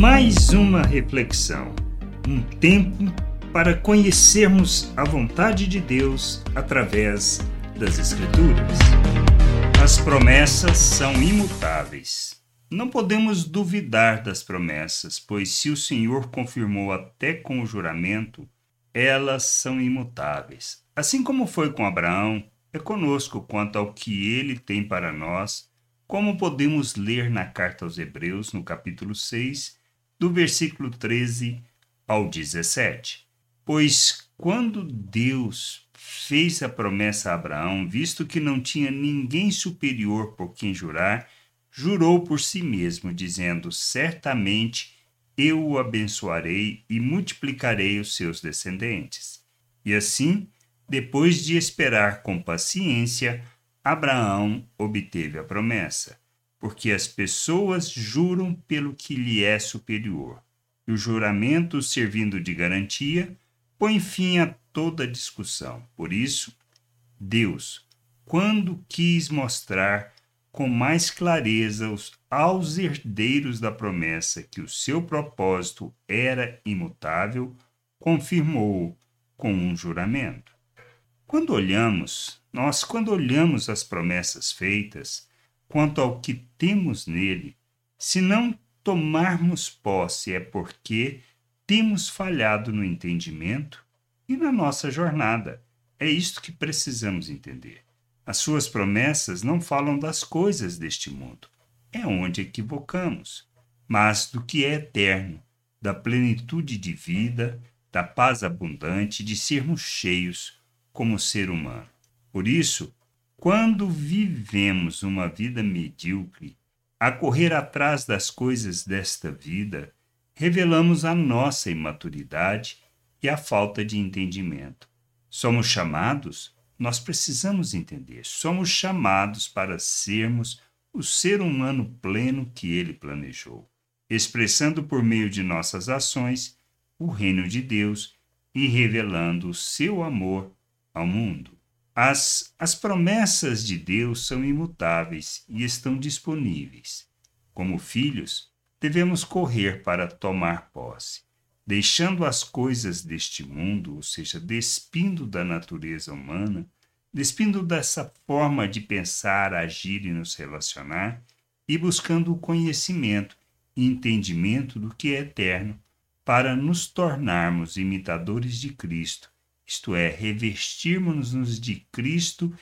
mais uma reflexão, um tempo para conhecermos a vontade de Deus através das Escrituras. As promessas são imutáveis. Não podemos duvidar das promessas, pois se o Senhor confirmou até com o juramento, elas são imutáveis. Assim como foi com Abraão, é conosco quanto ao que ele tem para nós, como podemos ler na carta aos Hebreus, no capítulo 6, do versículo 13 ao 17. Pois quando Deus fez a promessa a Abraão, visto que não tinha ninguém superior por quem jurar, jurou por si mesmo, dizendo: Certamente eu o abençoarei e multiplicarei os seus descendentes. E assim, depois de esperar com paciência, Abraão obteve a promessa, porque as pessoas juram pelo que lhe é superior. E o juramento, servindo de garantia, põe fim a toda discussão. Por isso, Deus, quando quis mostrar com mais clareza aos herdeiros da promessa que o seu propósito era imutável, confirmou com um juramento. Quando olhamos, nós, quando olhamos as promessas feitas, quanto ao que temos nele, se não tomarmos posse é porque temos falhado no entendimento e na nossa jornada. É isto que precisamos entender. As suas promessas não falam das coisas deste mundo. É onde equivocamos, mas do que é eterno, da plenitude de vida, da paz abundante, de sermos cheios como ser humano. Por isso, quando vivemos uma vida medíocre, a correr atrás das coisas desta vida, revelamos a nossa imaturidade e a falta de entendimento. Somos chamados, nós precisamos entender, somos chamados para sermos o ser humano pleno que ele planejou, expressando por meio de nossas ações o reino de Deus e revelando o seu amor ao mundo. As, as promessas de Deus são imutáveis e estão disponíveis. Como filhos, devemos correr para tomar posse, deixando as coisas deste mundo, ou seja, despindo da natureza humana, despindo dessa forma de pensar, agir e nos relacionar, e buscando o conhecimento e entendimento do que é eterno, para nos tornarmos imitadores de Cristo isto é, revestirmos-nos de Cristo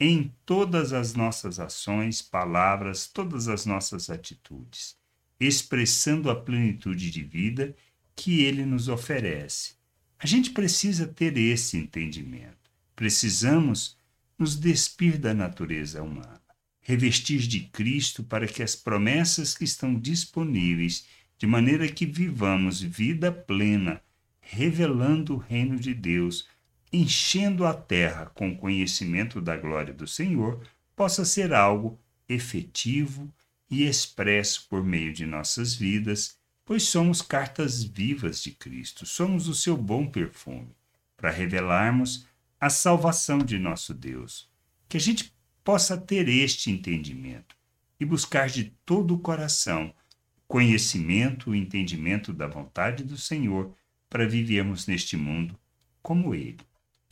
em todas as nossas ações, palavras, todas as nossas atitudes, expressando a plenitude de vida que Ele nos oferece. A gente precisa ter esse entendimento. Precisamos nos despir da natureza humana, revestir de Cristo para que as promessas que estão disponíveis, de maneira que vivamos vida plena, revelando o reino de Deus enchendo a terra com o conhecimento da glória do Senhor, possa ser algo efetivo e expresso por meio de nossas vidas, pois somos cartas vivas de Cristo, somos o seu bom perfume, para revelarmos a salvação de nosso Deus. Que a gente possa ter este entendimento e buscar de todo o coração conhecimento e entendimento da vontade do Senhor para vivermos neste mundo como Ele.